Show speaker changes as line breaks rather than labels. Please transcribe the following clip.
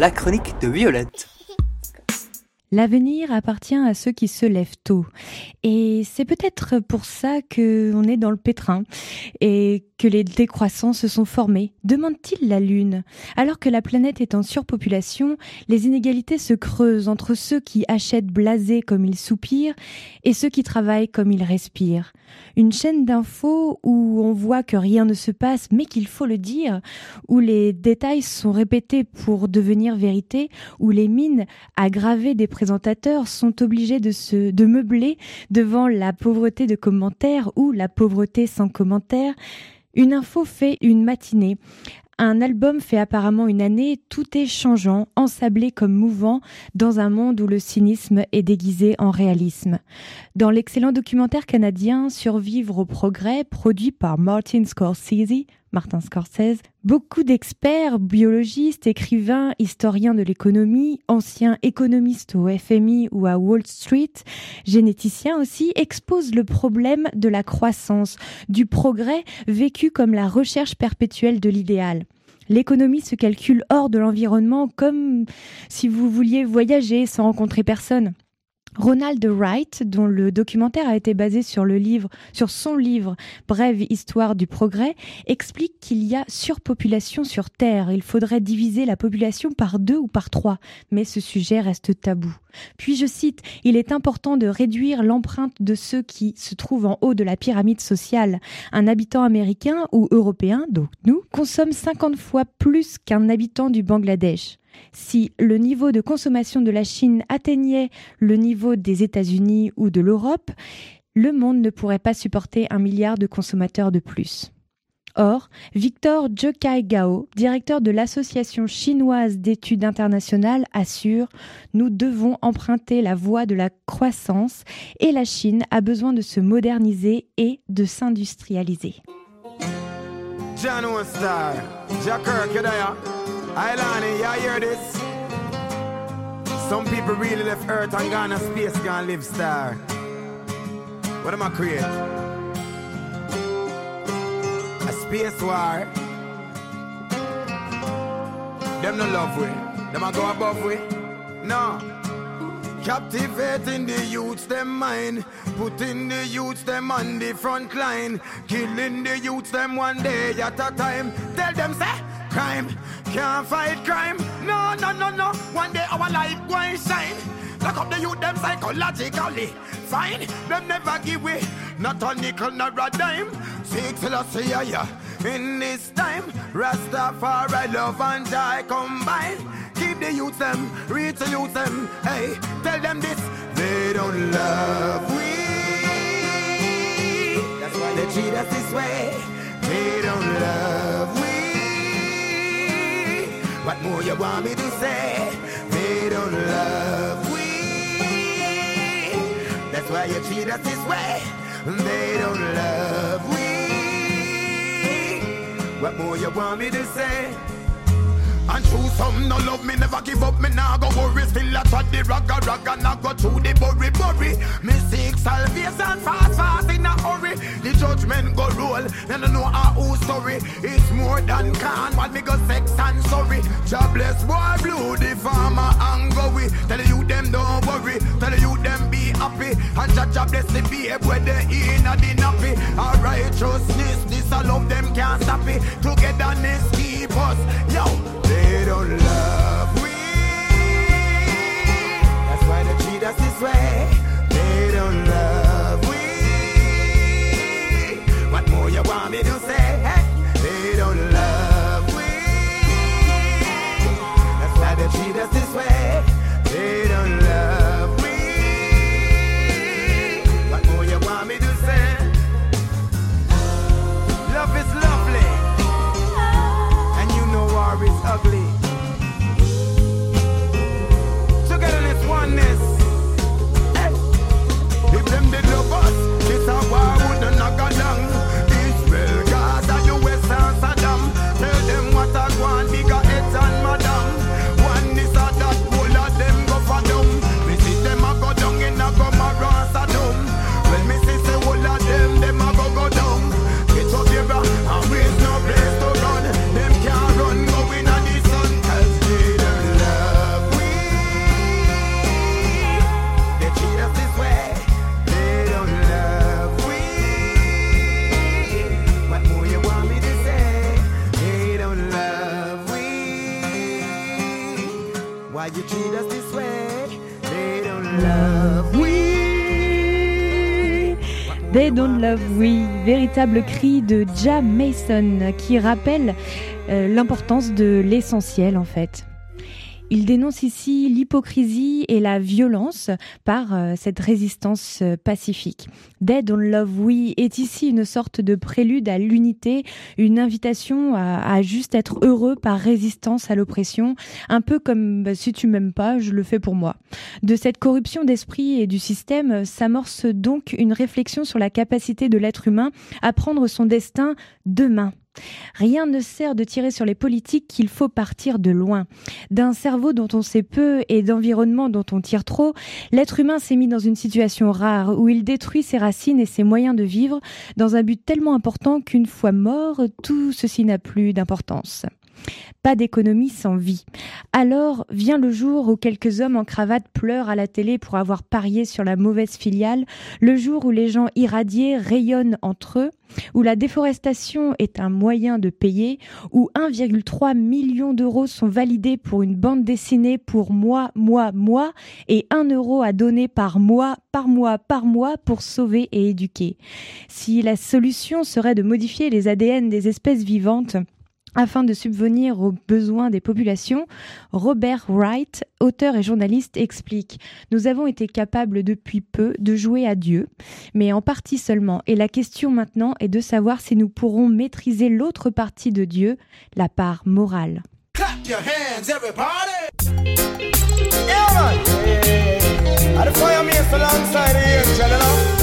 la chronique de Violette.
L'avenir appartient à ceux qui se lèvent tôt. Et c'est peut-être pour ça qu'on est dans le pétrin et que les décroissants se sont formés. Demande-t-il la Lune Alors que la planète est en surpopulation, les inégalités se creusent entre ceux qui achètent blasés comme ils soupirent et ceux qui travaillent comme ils respirent. Une chaîne d'infos où on voit que rien ne se passe mais qu'il faut le dire, où les détails sont répétés pour devenir vérité, où les mines aggravées des présentateurs sont obligés de se de meubler devant la pauvreté de commentaires ou la pauvreté sans commentaires. Une info fait une matinée. Un album fait apparemment une année, tout est changeant, ensablé comme mouvant, dans un monde où le cynisme est déguisé en réalisme. Dans l'excellent documentaire canadien Survivre au progrès, produit par Martin Scorsese, Martin Scorsese, beaucoup d'experts, biologistes, écrivains, historiens de l'économie, anciens économistes au FMI ou à Wall Street, généticiens aussi, exposent le problème de la croissance, du progrès vécu comme la recherche perpétuelle de l'idéal. L'économie se calcule hors de l'environnement comme si vous vouliez voyager sans rencontrer personne. Ronald Wright, dont le documentaire a été basé sur le livre, sur son livre Brève histoire du progrès, explique qu'il y a surpopulation sur Terre. Il faudrait diviser la population par deux ou par trois, mais ce sujet reste tabou. Puis je cite, il est important de réduire l'empreinte de ceux qui se trouvent en haut de la pyramide sociale. Un habitant américain ou européen, donc nous, consomme 50 fois plus qu'un habitant du Bangladesh. Si le niveau de consommation de la Chine atteignait le niveau des États-Unis ou de l'Europe, le monde ne pourrait pas supporter un milliard de consommateurs de plus. Or, Victor Jokai Gao, directeur de l'Association chinoise d'études internationales, assure Nous devons emprunter la voie de la croissance et la Chine a besoin de se moderniser et de s'industrialiser.
Ilani, you hear this? Some people really left Earth and gone to space, gone live star. What am I create? A space war. Them no love we. Them a go above we. No. Captivating the youths, them mind. Putting the youths, them on the front line. Killing the youths, them one day at a time. Tell them, say, crime. Can't fight crime. No, no, no, no. One day our light going shine. Lock up the youth them psychologically. Fine, them never give way. Not a nickel, not a dime. Six see yeah. In this time, Rastafari love and die combine. Keep the youth them, reach the youth them. Hey, tell them this. They don't love we. That's why they treat us this way. They don't love. What more you want me to say? They don't love we. That's why you treat us this way. They don't love we. What more you want me to say? And through some no love me never give up me now go worry still I trot the ragga ragga now go through the bury bury me seek salvation fast fast in a hurry the judgment go roll then I know how who story it's more than can. What me go sex and sorry. Jobless boy blue the farmer and go we tell you them don't worry. Tell you them be happy. And judge bless the babe where they in a the nappy. Our righteousness this I love them can't stop it. Togetherness keep us. Yo They Don't Love We,
véritable cri de Ja Mason qui rappelle euh, l'importance de l'essentiel en fait. Il dénonce ici l'hypocrisie et la violence par euh, cette résistance euh, pacifique. Dead on Love We est ici une sorte de prélude à l'unité, une invitation à, juste être heureux par résistance à l'oppression, un peu comme bah, si tu m'aimes pas, je le fais pour moi. De cette corruption d'esprit et du système s'amorce donc une réflexion sur la capacité de l'être humain à prendre son destin demain. Rien ne sert de tirer sur les politiques qu'il faut partir de loin. D'un cerveau dont on sait peu et d'environnement dont on tire trop, l'être humain s'est mis dans une situation rare où il détruit ses racines et ses moyens de vivre dans un but tellement important qu'une fois mort, tout ceci n'a plus d'importance. Pas d'économie sans vie. Alors vient le jour où quelques hommes en cravate pleurent à la télé pour avoir parié sur la mauvaise filiale, le jour où les gens irradiés rayonnent entre eux, où la déforestation est un moyen de payer, où 1,3 million d'euros sont validés pour une bande dessinée pour moi, moi, moi, et 1 euro à donner par mois, par mois, par mois pour sauver et éduquer. Si la solution serait de modifier les ADN des espèces vivantes, afin de subvenir aux besoins des populations, Robert Wright, auteur et journaliste, explique ⁇ Nous avons été capables depuis peu de jouer à Dieu, mais en partie seulement, et la question maintenant est de savoir si nous pourrons maîtriser l'autre partie de Dieu, la part morale. ⁇